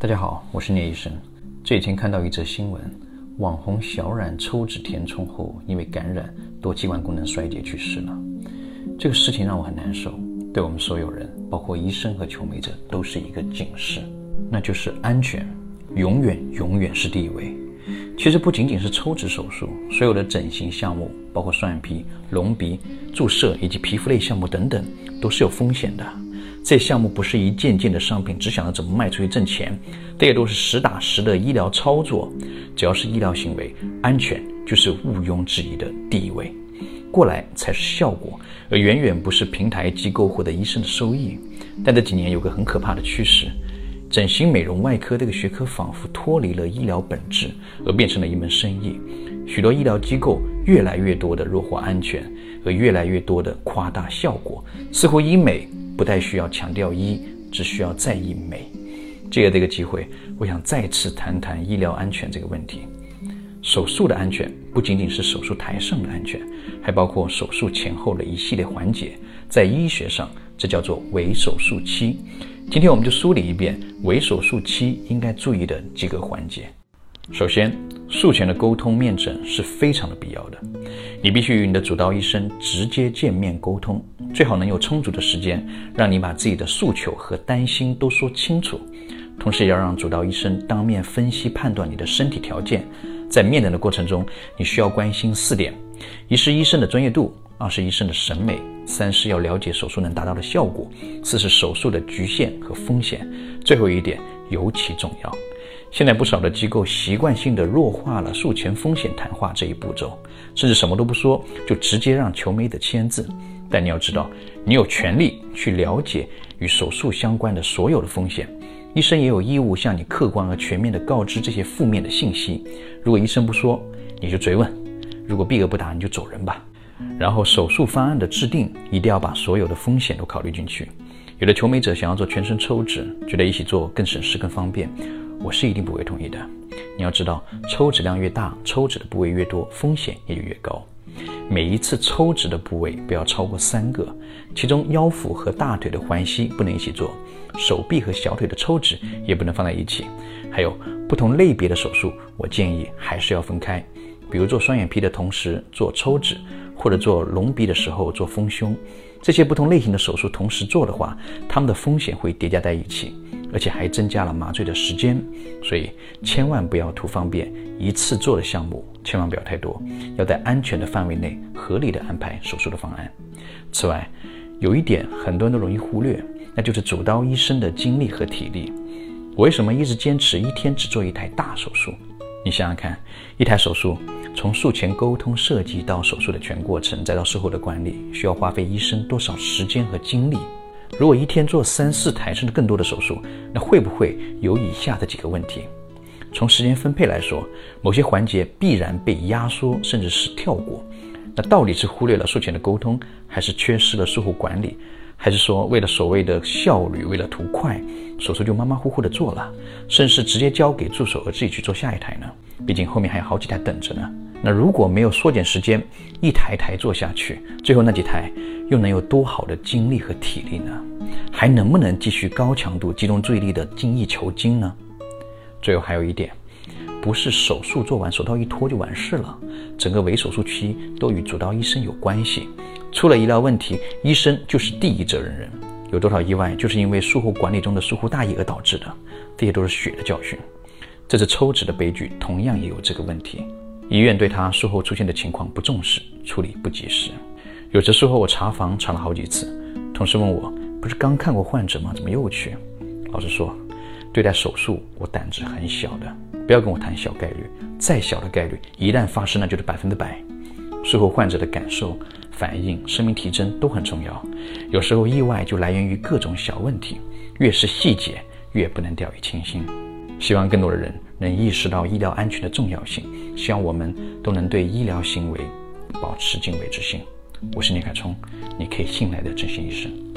大家好，我是聂医生。这几天看到一则新闻，网红小冉抽脂填充后，因为感染多器官功能衰竭去世了。这个事情让我很难受，对我们所有人，包括医生和求美者，都是一个警示，那就是安全，永远永远是第一位。其实不仅仅是抽脂手术，所有的整形项目，包括双眼皮、隆鼻、注射以及皮肤类项目等等，都是有风险的。这项目不是一件件的商品，只想着怎么卖出去挣钱，这也都是实打实的医疗操作。只要是医疗行为，安全就是毋庸置疑的第一位，过来才是效果，而远远不是平台机构或者医生的收益。但这几年有个很可怕的趋势。整形美容外科这个学科仿佛脱离了医疗本质，而变成了一门生意。许多医疗机构越来越多的弱化安全，而越来越多的夸大效果。似乎医美不太需要强调医，只需要在意美。借着这个机会，我想再次谈谈医疗安全这个问题。手术的安全不仅仅是手术台上的安全，还包括手术前后的一系列环节。在医学上，这叫做围手术期。今天我们就梳理一遍围手术期应该注意的几个环节。首先，术前的沟通面诊是非常的必要的，你必须与你的主刀医生直接见面沟通，最好能有充足的时间，让你把自己的诉求和担心都说清楚，同时也要让主刀医生当面分析判断你的身体条件。在面诊的过程中，你需要关心四点：一是医生的专业度。二是医生的审美，三是要了解手术能达到的效果，四是手术的局限和风险，最后一点尤其重要。现在不少的机构习惯性的弱化了术前风险谈话这一步骤，甚至什么都不说就直接让求美者签字。但你要知道，你有权利去了解与手术相关的所有的风险，医生也有义务向你客观而全面的告知这些负面的信息。如果医生不说，你就追问；如果避而不答，你就走人吧。然后手术方案的制定一定要把所有的风险都考虑进去。有的求美者想要做全身抽脂，觉得一起做更省事更方便，我是一定不会同意的。你要知道，抽脂量越大，抽脂的部位越多，风险也就越高。每一次抽脂的部位不要超过三个，其中腰腹和大腿的环膝不能一起做，手臂和小腿的抽脂也不能放在一起。还有不同类别的手术，我建议还是要分开。比如做双眼皮的同时做抽脂。或者做隆鼻的时候做丰胸，这些不同类型的手术同时做的话，他们的风险会叠加在一起，而且还增加了麻醉的时间。所以千万不要图方便一次做的项目，千万不要太多，要在安全的范围内合理的安排手术的方案。此外，有一点很多人都容易忽略，那就是主刀医生的精力和体力。我为什么一直坚持一天只做一台大手术？你想想看，一台手术。从术前沟通设计到手术的全过程，再到术后的管理，需要花费医生多少时间和精力？如果一天做三四台甚至更多的手术，那会不会有以下的几个问题？从时间分配来说，某些环节必然被压缩，甚至是跳过。那到底是忽略了术前的沟通，还是缺失了术后管理？还是说，为了所谓的效率，为了图快，手术就马马虎虎的做了，甚至直接交给助手而自己去做下一台呢？毕竟后面还有好几台等着呢。那如果没有缩减时间，一台台做下去，最后那几台又能有多好的精力和体力呢？还能不能继续高强度、集中注意力的精益求精呢？最后还有一点，不是手术做完手套一脱就完事了，整个围手术期都与主刀医生有关系。出了医疗问题，医生就是第一责任人。有多少意外就是因为术后管理中的疏忽大意而导致的，这些都是血的教训。这次抽脂的悲剧同样也有这个问题，医院对他术后出现的情况不重视，处理不及时。有时术后我查房查了好几次，同事问我不是刚看过患者吗？怎么又去？老实说，对待手术我胆子很小的，不要跟我谈小概率，再小的概率一旦发生那就是百分之百。术后患者的感受。反应、生命体征都很重要，有时候意外就来源于各种小问题，越是细节越不能掉以轻心。希望更多的人能意识到医疗安全的重要性，希望我们都能对医疗行为保持敬畏之心。我是聂凯冲，你可以信赖的整形医生。